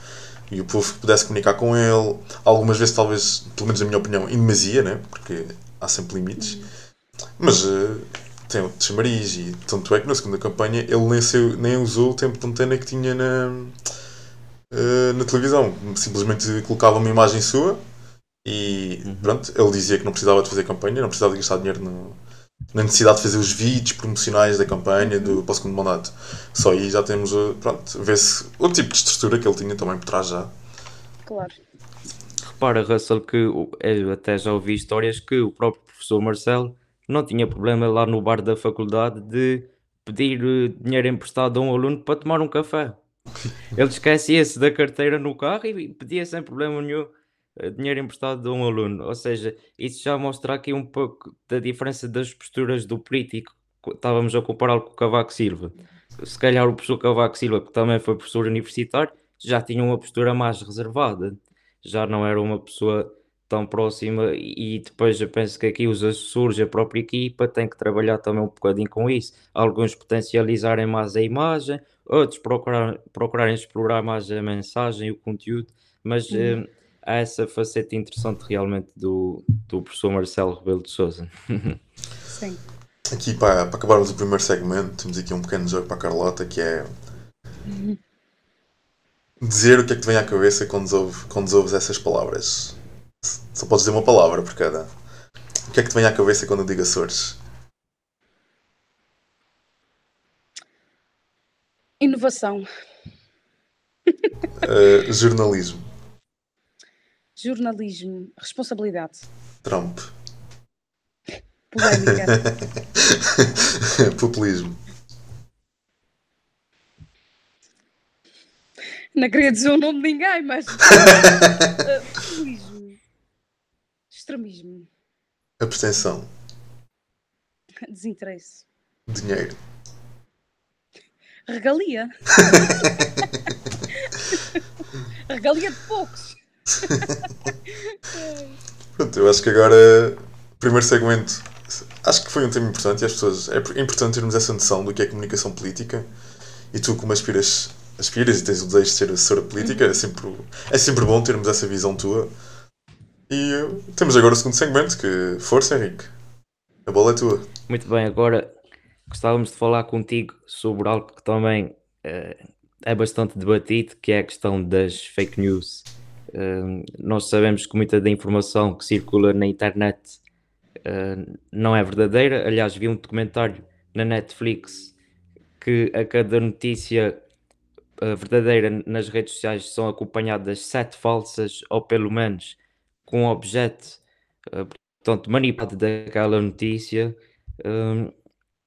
e o povo pudesse comunicar com ele. Algumas vezes, talvez, pelo menos na minha opinião, em demasia, né? porque há sempre limites. Mas uh, tem outro chamariz e tanto é que na segunda campanha ele nem, nem usou o tempo de antena que tinha na uh, na televisão. Simplesmente colocava uma imagem sua e uhum. pronto, ele dizia que não precisava de fazer campanha, não precisava de gastar dinheiro no, na necessidade de fazer os vídeos promocionais da campanha do, para o segundo mandato. Só aí já temos, eh, pronto, vê-se o tipo de estrutura que ele tinha também por trás já. Claro. Repara, Russell, que eu até já ouvi histórias que o próprio professor Marcelo não tinha problema lá no bar da faculdade de pedir eh, dinheiro emprestado a um aluno para tomar um café. Ele esquecia-se da carteira no carro e pedia sem problema nenhum dinheiro emprestado de um aluno. Ou seja, isso já mostra aqui um pouco da diferença das posturas do político. Estávamos a compará-lo com o Cavaco Silva. Se calhar o professor Cavaco Silva, que também foi professor universitário, já tinha uma postura mais reservada. Já não era uma pessoa tão próxima e depois eu penso que aqui os assessores, a própria equipa tem que trabalhar também um bocadinho com isso. Alguns potencializarem mais a imagem, outros procurar, procurarem explorar mais a mensagem, o conteúdo, mas uhum. Há essa faceta interessante realmente do, do professor Marcelo Rebelo de Souza. (laughs) Sim. Aqui para, para acabarmos o primeiro segmento, temos aqui um pequeno jogo para a Carlota que é uhum. (laughs) dizer o que é que te vem à cabeça quando ouves, quando ouves essas palavras. Só podes dizer uma palavra por cada. O que é que te vem à cabeça quando eu digo Açores? Inovação. Uh, jornalismo. Jornalismo. Responsabilidade. Trump. Polémica. (laughs) Populismo. Não queria dizer o nome de ninguém, mas. uh, (laughs) populismo. Extremismo. Abstenção. Desinteresse. Dinheiro. Regalia. (laughs) Regalia de poucos. Pronto, eu acho que agora, primeiro segmento, acho que foi um tema importante e as pessoas. É importante termos essa noção do que é comunicação política e tu, como aspiras, aspiras e tens o desejo de ser assessora política, é sempre, é sempre bom termos essa visão tua. E temos agora o segundo segmento, que força, Henrique. A bola é tua. Muito bem, agora gostávamos de falar contigo sobre algo que também uh, é bastante debatido, que é a questão das fake news. Uh, nós sabemos que muita da informação que circula na internet uh, não é verdadeira. Aliás, vi um documentário na Netflix que a cada notícia uh, verdadeira nas redes sociais são acompanhadas sete falsas, ou pelo menos com um objeto, portanto, manipulado daquela notícia.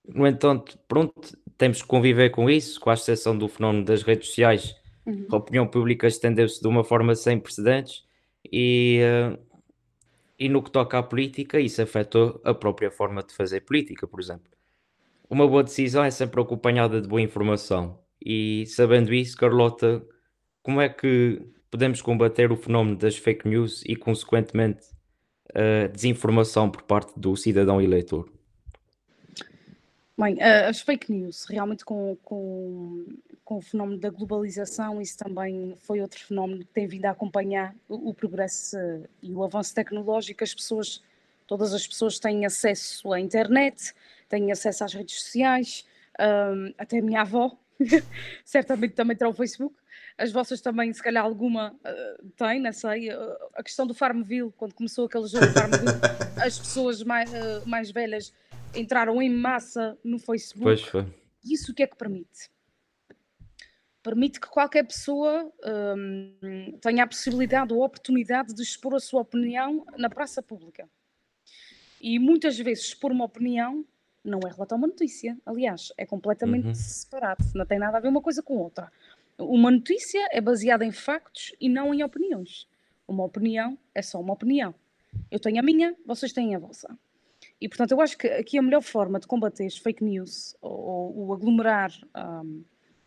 no entanto, pronto, temos que conviver com isso, com a exceção do fenómeno das redes sociais. Uhum. A opinião pública estendeu-se de uma forma sem precedentes e uh, e no que toca à política, isso afetou a própria forma de fazer política, por exemplo. Uma boa decisão é sempre acompanhada de boa informação. E sabendo isso, Carlota, como é que podemos combater o fenómeno das fake news e, consequentemente, a desinformação por parte do cidadão eleitor? Bem, as fake news, realmente com, com, com o fenómeno da globalização, isso também foi outro fenómeno que tem vindo a acompanhar o, o progresso e o avanço tecnológico. As pessoas, todas as pessoas têm acesso à internet, têm acesso às redes sociais, um, até a minha avó, (laughs) certamente também terá o Facebook. As vossas também, se calhar alguma uh, têm, não sei. Uh, a questão do Farmville, quando começou aquele jogo Farmville, (laughs) as pessoas mais, uh, mais velhas entraram em massa no Facebook. Pois foi. Isso o que é que permite? Permite que qualquer pessoa hum, tenha a possibilidade ou a oportunidade de expor a sua opinião na praça pública. E muitas vezes expor uma opinião não é relatar uma notícia. Aliás, é completamente uhum. separado. Não tem nada a ver uma coisa com outra. Uma notícia é baseada em factos e não em opiniões. Uma opinião é só uma opinião. Eu tenho a minha, vocês têm a vossa. E, portanto, eu acho que aqui a melhor forma de combater as fake news ou, ou aglomerar um,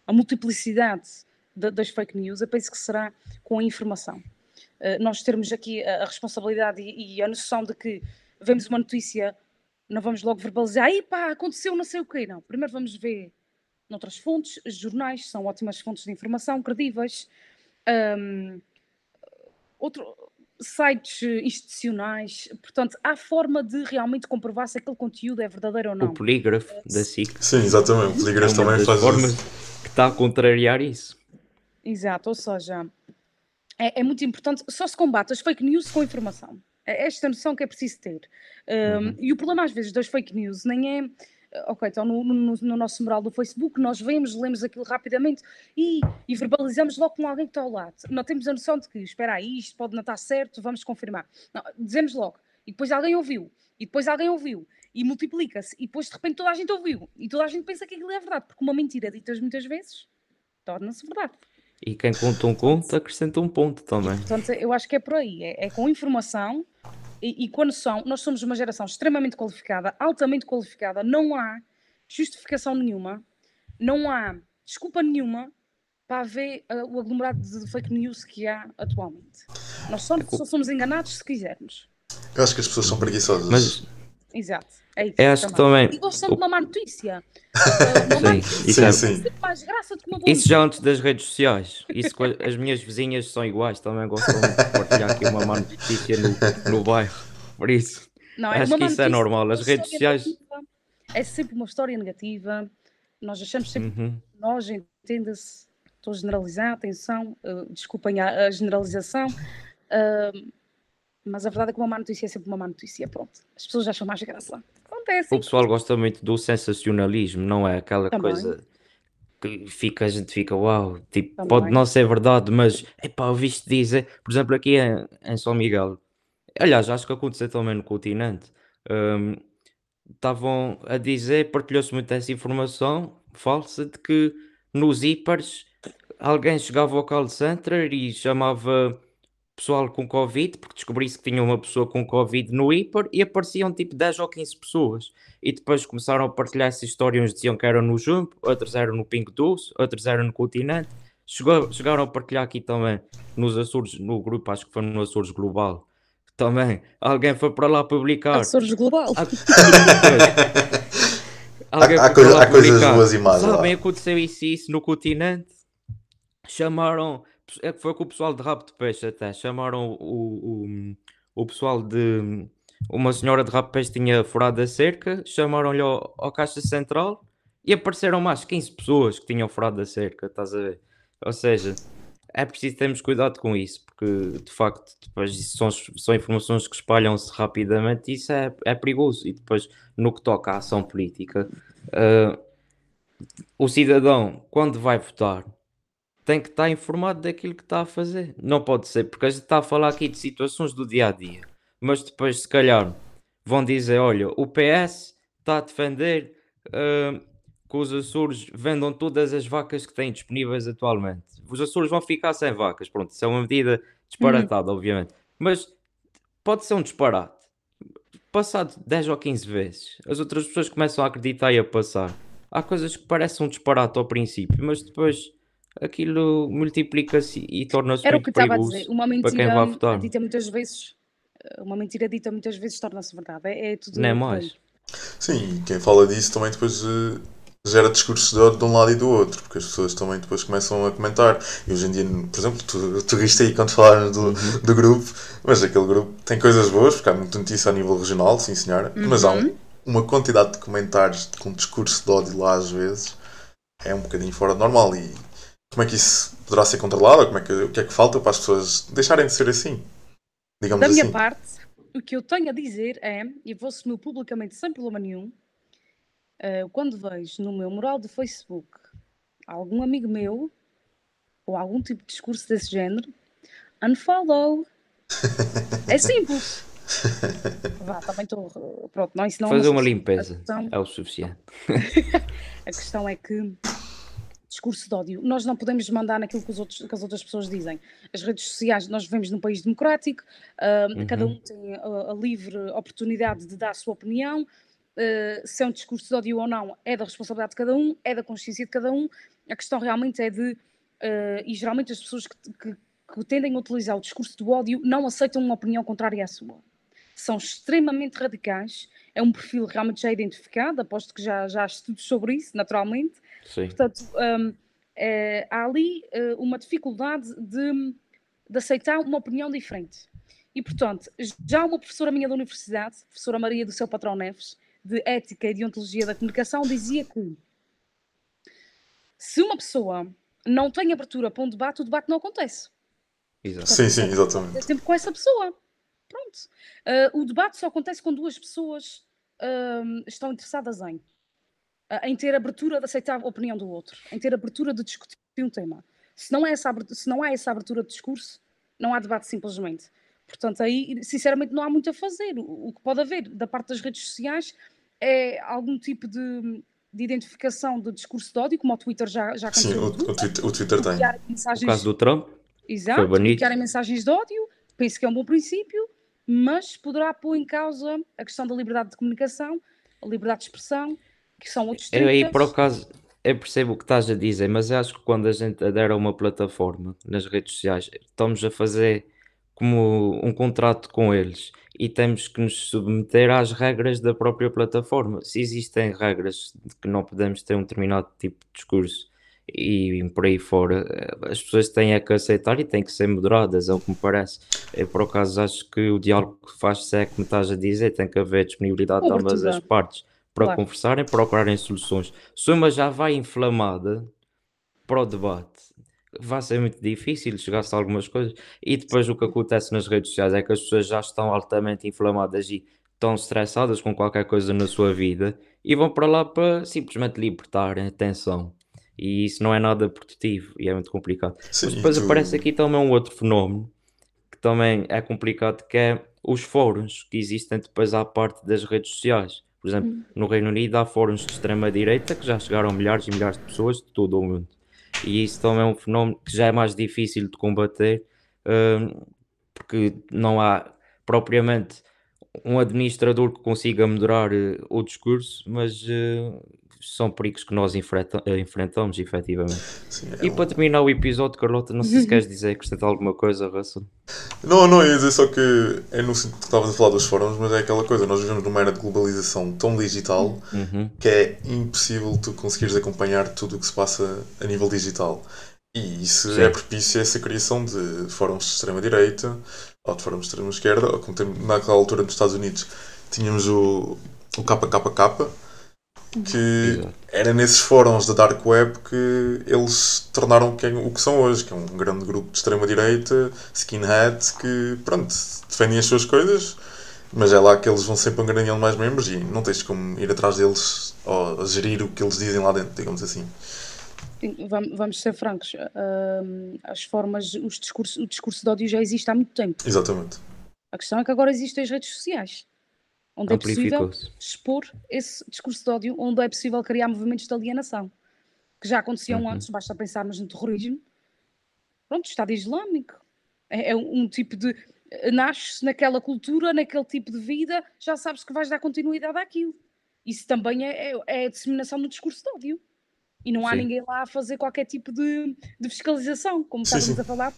a multiplicidade de, das fake news, eu penso que será com a informação. Uh, nós termos aqui a, a responsabilidade e, e, a noção de que vemos uma notícia, não vamos logo verbalizar, aí pá, aconteceu não sei o quê. Não, primeiro vamos ver noutras fontes, os jornais são ótimas fontes de informação, credíveis. Um, outro, sites institucionais, portanto, há forma de realmente comprovar se aquele conteúdo é verdadeiro ou não. O polígrafo da SIC. Sim, exatamente, o polígrafo é também faz formas isso. que está a contrariar isso. Exato, ou seja, é, é, muito importante, só se combate as fake news com informação. É esta noção que é preciso ter. Um, uhum. E o problema às vezes das fake news nem é ok, então no, no, no, nosso mural do Facebook nós vemos, lemos aquilo rapidamente e, e, verbalizamos logo com alguém que está ao lado. Não temos a noção de que, espera aí, isto pode não estar certo, vamos confirmar. Não, dizemos logo. E depois alguém ouviu. E depois alguém ouviu. E multiplica-se. E depois de repente toda a gente ouviu. E toda a gente pensa que aquilo é verdade. Porque uma mentira dita muitas vezes torna-se verdade. E quem conta um conto acrescenta um ponto também. Portanto, eu acho que é por aí. É, é com informação e, e quando são, nós somos uma geração extremamente qualificada, altamente qualificada, não há justificação nenhuma, não há desculpa nenhuma para haver uh, o aglomerado de fake news que há atualmente. Nós só, só somos enganados se quisermos. Eu acho que as pessoas são preguiçosas. Mas Exato. É isso. eu acho que também. E gostam de uma má notícia. (laughs) Uma má notícia isso sim, é- sim. sempre mais graça do que uma boa Isso já antes das redes sociais. Isso as minhas vizinhas são iguais, também gostam de partilhar aqui uma má notícia no, no bairro. Por isso, Não, Acho uma que isso é normal. As redes sociais- negativa. É sempre uma história negativa. Nós achamos sempre uhum, nós, entenda-se, estou a generalizar, atenção, uh, desculpem a, a generalização, uh, mas a verdade é que uma má notícia é sempre uma má notícia. Pronto. As pessoas acham mais graça. Acontece. o pessoal gosta muito do sensacionalismo, não é? Aquela Também. coisa que fica, a gente fica, uau, tipo, Também. pode não ser verdade, mas epá, ouviste dizer, por exemplo, aqui em, em São Miguel, aliás, acho que aconteceu também no continente. hum, estavam a dizer, partilhou-se muito essa informação falsa de que nos hipers alguém chegava ao call center e chamava pessoal com Covid, porque descobriu-se que tinha uma pessoa com Covid no hiper e apareciam tipo 10 ou 15 pessoas. E depois começaram a partilhar essa história, uns diziam que eram no Jump, outros eram no Pink Doce, outros eram no Continente. Chegou, chegaram a partilhar aqui também nos Açores, no grupo, acho que foi no Açores Global. Também, alguém foi para lá publicar. Açores Global. Ah, (laughs) depois, alguém Há- há coisa- lá há coisas boas e más lá. Sabem, aconteceu isso e isso no continente. Chamaram, é que foi com o pessoal de rabo de peixe até, chamaram o, o, o pessoal de, uma senhora de rabo de peixe tinha furado a cerca, chamaram-lhe ao, ao caixa central e apareceram mais 15 pessoas que tinham furado a cerca, estás a ver? Ou seja, é preciso termos cuidado com isso, porque de facto depois são, são informações que espalham-se rapidamente e isso é, é perigoso. E depois, no que toca à ação política, ah, o cidadão, quando vai votar, tem que estar informado daquilo que está a fazer. Não pode ser, porque a gente está a falar aqui de situações do dia a dia, mas depois, se calhar, vão dizer: olha, o PS está a defender ah, que os Açores vendam todas as vacas que têm disponíveis atualmente. Os Açores vão ficar sem vacas. Pronto, isso é uma medida disparatada, obviamente. Mas pode ser um disparate. Passado 10 ou 15 vezes, as outras pessoas começam a acreditar e a passar. Há coisas que parecem um disparate ao princípio, mas depois aquilo multiplica-se e torna-se Era o que estava a dizer. Uma para quem vai mentira votar. dita muitas vezes. Uma mentira dita muitas vezes torna-se verdade. É, é tudo. Não é mais? Sim, e quem fala disso também depois eh, gera discursos de ódio de um lado e do outro, porque as pessoas também depois começam a comentar. E hoje em dia, por exemplo, tu, tu riste aí quando falaram do, Uhum. do grupo, mas aquele grupo tem coisas boas, porque há muita notícia a nível regional, sim senhora, mas há um- uma quantidade de comentários com discurso de ódio lá às vezes, é um bocadinho fora do normal. E como é que isso poderá ser controlado? Como é que, o que é que falta para as pessoas deixarem de ser assim? Digamos Da minha assim. parte, o que eu tenho a dizer é, e vou assumir publicamente sem problema nenhum, eh, quando vejo no meu mural de Facebook algum amigo meu ou algum tipo de discurso desse género, unfollow. é simples. (laughs) Vá, também estou. Pronto, não, isso não é Fazer uma limpeza questão, é o suficiente. (laughs) a questão é que discurso de ódio, nós não podemos mandar naquilo que, os outros, que as outras pessoas dizem. As redes sociais, nós vivemos num país democrático, cada Uhum. um tem a, a livre oportunidade de dar a sua opinião. ah, se é um discurso de ódio ou não, é da responsabilidade de cada um, é da consciência de cada um. A questão realmente é de. ah, e geralmente as pessoas que, que- que tendem a utilizar o discurso do ódio não aceitam uma opinião contrária à sua. São extremamente radicais. É um perfil realmente já identificado, aposto que já, já há estudos sobre isso, naturalmente. Sim. Portanto, hum, eh, há ali eh, uma dificuldade de, de aceitar uma opinião diferente. E, portanto, já uma professora minha da universidade, professora Maria do Seu Patrão Neves, de Ética e Deontologia da Comunicação, dizia que se uma pessoa não tem abertura para um debate, o debate não acontece. Exato. Sim, sim, exatamente. É sempre com essa pessoa. Pronto. Ah, o debate só acontece quando duas pessoas ahm, estão interessadas em, em ter abertura de aceitar a opinião do outro, em ter abertura de discutir um tema. Se não, é essa, abertura- se não há essa abertura de discurso, não há debate simplesmente. Portanto, aí, sinceramente, não há muito a fazer. O, o que pode haver da parte das redes sociais é algum tipo de, de identificação de discurso de ódio, como o Twitter já, já Sim, o, o Twitter, o Twitter tem. mensagens caso do Trump, Exato, banido. bloquearem mensagens de ódio, penso que é um bom princípio, mas poderá pôr em causa a questão da liberdade de comunicação, a liberdade de expressão, que são outros eu aí por acaso eu percebo o que estás a dizer, mas eu acho que quando a gente adere a uma plataforma nas redes sociais, estamos a fazer como um contrato com eles e temos que nos submeter às regras da própria plataforma. Se existem regras de que não podemos ter um determinado tipo de discurso e por aí fora, eh, as pessoas têm é que aceitar e têm que ser moderadas, é o que me parece. Eu, por acaso, acho que o diálogo que faz-se é como estás a dizer, tem que haver disponibilidade de ambas as partes para claro. conversarem, procurarem soluções. Se uma já vai inflamada para o debate, vai ser muito difícil chegar-se a algumas coisas. E depois o que acontece nas redes sociais é que as pessoas já estão altamente inflamadas e estão estressadas com qualquer coisa na sua vida e vão para lá para simplesmente libertarem atenção. E isso não é nada produtivo e é muito complicado. Sim, Mas depois tu... aparece aqui também um outro fenómeno que também é complicado, que é os fóruns que existem depois à parte das redes sociais. Por exemplo, hum. no Reino Unido há fóruns de extrema-direita que já chegaram a milhares e milhares de pessoas de todo o mundo. E isso também é um fenómeno que já é mais difícil de combater, uh, porque não há propriamente um administrador que consiga moderar uh, o discurso, mas uh, são perigos que nós enfrenta, eh, enfrentamos, efetivamente. Sim, é e um... para terminar o episódio, Carlota, não sei se (laughs) queres dizer, acrescentar alguma coisa, Russell. Não, não, ia dizer só que é no sentido que estavas a falar dos fóruns, mas é aquela coisa, nós vivemos numa era de globalização tão digital uhum. que é impossível tu conseguires acompanhar tudo o que se passa a nível digital. E isso Sim. é propício a essa criação de fóruns de extrema-direita ou de fóruns de extrema-esquerda, ou como tem, naquela altura nos Estados Unidos tínhamos o, o KKK, que era nesses fóruns da Dark Web que eles tornaram quem, o que são hoje, que é um grande grupo de extrema-direita, skinheads, que, pronto, defendem as suas coisas, mas é lá que eles vão sempre angariando mais membros e não tens como ir atrás deles ou gerir o que eles dizem lá dentro, digamos assim. Vamos ser francos, as formas, os discursos, o discurso de ódio já existe há muito tempo. Exatamente. A questão é que agora existem as redes sociais onde é possível expor esse discurso de ódio, onde é possível criar movimentos de alienação, que já aconteciam uhum. antes, basta pensarmos no terrorismo. Pronto, Estado Islâmico. É, é um tipo de. Nasces naquela cultura, naquele tipo de vida, já sabes que vais dar continuidade àquilo. Isso também é, é, é a disseminação do discurso de ódio. E não há sim. ninguém lá a fazer qualquer tipo de, de fiscalização, como sim, estávamos sim. a falar.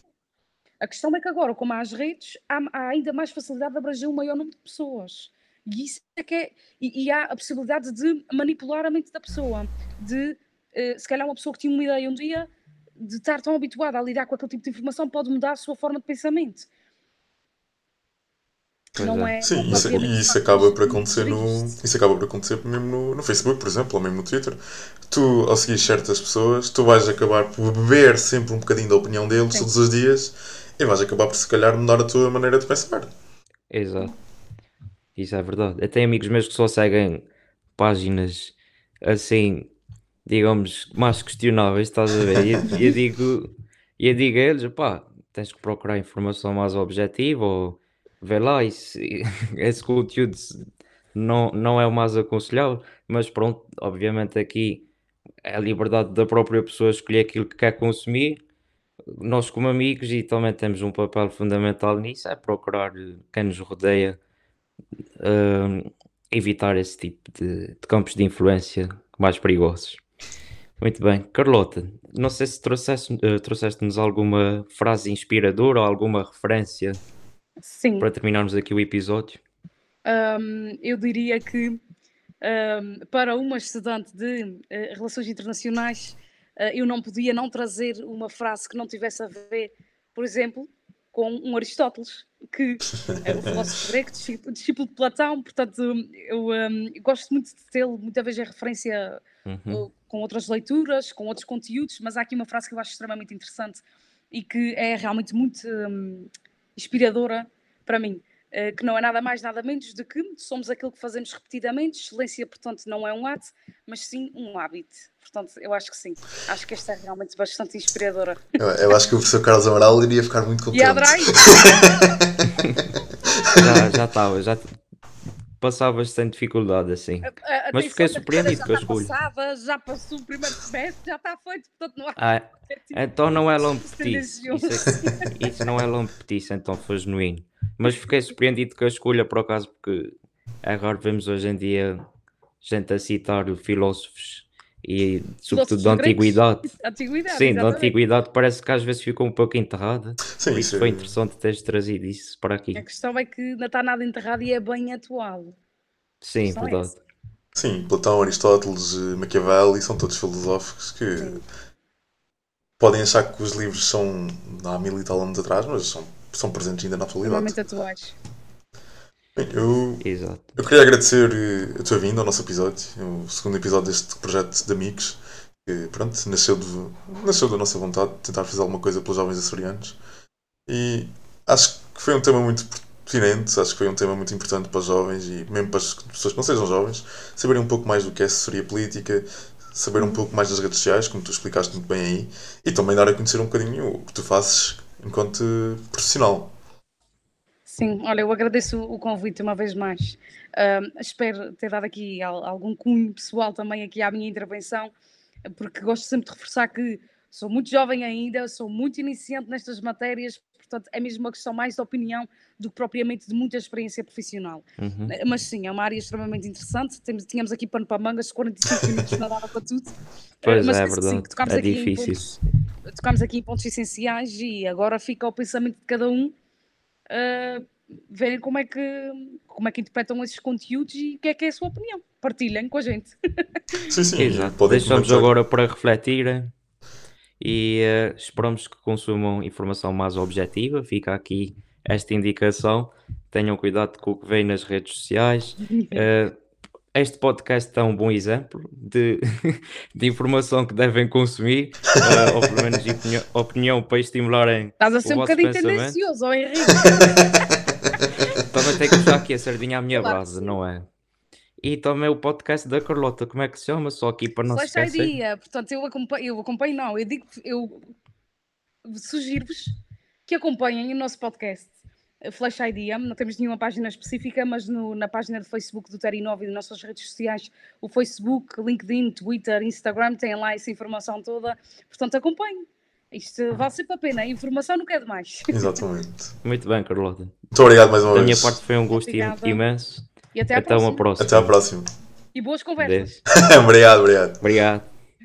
A questão é que agora, como há as redes, há, há ainda mais facilidade de abranger um maior número de pessoas. E isso é que é. E, e há a possibilidade de manipular a mente da pessoa, de uh, se calhar uma pessoa que tinha uma ideia um dia, de estar tão habituada a lidar com aquele tipo de informação, pode mudar a sua forma de pensamento. não é. é Sim, isso, isso acaba por acontecer no. Isso acaba por acontecer mesmo no, no Facebook, por exemplo, ou mesmo no Twitter. Tu, ao seguir certas pessoas, tu vais acabar por beber sempre um bocadinho da opinião deles Sim. todos os dias e vais acabar por se calhar mudar a tua maneira de pensar. Exato. Isso é verdade. Tenho amigos meus que só seguem páginas assim, digamos, mais questionáveis, estás a ver? E eu, eu digo, eu digo a eles, pá, tens que procurar informação mais objetiva ou vê lá, isso, (laughs) esse conteúdo não, não é o mais aconselhável, mas pronto, obviamente aqui é a liberdade da própria pessoa escolher aquilo que quer consumir. Nós, como amigos, e também temos um papel fundamental nisso, é procurar quem nos rodeia uh, evitar esse tipo de, de, campos de influência mais perigosos. Muito bem, Carlota, não sei se trouxeste, uh, trouxeste-nos alguma frase inspiradora ou alguma referência Sim. para terminarmos aqui o episódio. Um, eu diria que um, para uma estudante de uh, Relações Internacionais, uh, eu não podia não trazer uma frase que não tivesse a ver, por exemplo, com um Aristóteles, que é o filósofo (laughs) grego, discípulo de Platão, portanto eu um, gosto muito de tê-lo, muitas vezes é referência uhum. uh, com outras leituras, com outros conteúdos, mas há aqui uma frase que eu acho extremamente interessante e que é realmente muito um, inspiradora para mim, que não é nada mais, nada menos do que somos aquilo que fazemos repetidamente, excelência, portanto, não é um ato, mas sim um hábito. Portanto, eu acho que sim. Acho que esta é realmente bastante inspiradora. Eu, eu acho que o professor Carlos Amaral iria ficar muito contente. E adorei! (laughs) já estava, já passavas sem dificuldade assim. A, a Mas fiquei surpreendido com a escolha. Passada, já passou o primeiro semestre, já está feito, portanto não há. Ah, então não é lompetice. Isso, é, (laughs) isso não é lompetice, então foi genuíno. Mas fiquei surpreendido com a escolha, por acaso, porque agora vemos hoje em dia gente a citar filósofos e sobretudo da antiguidade. (laughs) antiguidade. Sim, da antiguidade parece que às vezes ficou um pouco enterrada. Sim, Por isso sim. foi interessante teres trazido isso para aqui. A questão é que não está nada enterrado e é bem atual. Sim, é verdade. essa. Sim, Platão, Aristóteles, eh, Maquiavelli são todos filósofos que Sim. podem achar que os livros são há mil e tal anos atrás, mas são, são presentes ainda na atualidade. Atuais. Eu, Exato. eu queria agradecer eh, a tua vinda ao nosso episódio, o segundo episódio deste projeto de amigos, que pronto, nasceu, do, nasceu da nossa vontade de tentar fazer alguma coisa pelos jovens açorianos. E acho que foi um tema muito pertinente, acho que foi um tema muito importante para os jovens e mesmo para as pessoas que não sejam jovens, saberem um pouco mais do que é assessoria política, saber um pouco mais das redes sociais, como tu explicaste muito bem aí, e também dar a conhecer um bocadinho o que tu fazes enquanto profissional. Sim, olha, eu agradeço o convite uma vez mais. Ahm, espero ter dado aqui al- algum cunho pessoal também aqui à minha intervenção, porque gosto sempre de reforçar que sou muito jovem ainda, sou muito iniciante nestas matérias, portanto é mesmo uma questão mais de opinião do que propriamente de muita experiência profissional. Uhum. Mas sim, é uma área extremamente interessante. Temos, tínhamos aqui pano para mangas, 45 minutos não dava para tudo. Pois Mas é, sim, verdade. tocámos É aqui em difícil. pontos- tocámos aqui em pontos essenciais e agora fica ao pensamento de cada um uh, verem como é, que, como é que interpretam esses conteúdos e o que é que é a sua opinião. Partilhem com a gente. Sim, sim, Exato. podem Deixamos agora para refletirem e eh, esperamos que consumam informação mais objetiva. Fica aqui esta indicação. Tenham cuidado com o que vem nas redes sociais. (laughs) Eh, este podcast é um bom exemplo de, (laughs) de informação que devem consumir, eh, ou pelo menos opinião, opinião para estimularem Estás a ser um bocadinho tendencioso, ó Henrique. Também tenho que puxar aqui a sardinha à minha Claro sim. não é? E também o podcast da Carlota, como é que se chama? Só aqui para não se Flash esquecer. Idea. Portanto, eu acompanho, eu acompanho, não, eu digo, eu sugiro-vos que acompanhem o nosso podcast. Flash Idea, não temos nenhuma página específica, mas no- na página do Facebook do Terinov e das nossas redes sociais, o Facebook, LinkedIn, Twitter, Instagram, têm lá essa informação toda. Portanto, acompanhem. Isto vale sempre a pena. A informação não quer demais. (laughs) Exatamente. Muito bem, Carlota. Muito obrigado mais uma Da minha vez. parte foi um gosto Obrigada. imenso. E até à Até uma próxima. próxima. Até à próxima. E boas conversas. (laughs) Obrigado, obrigado. Obrigado.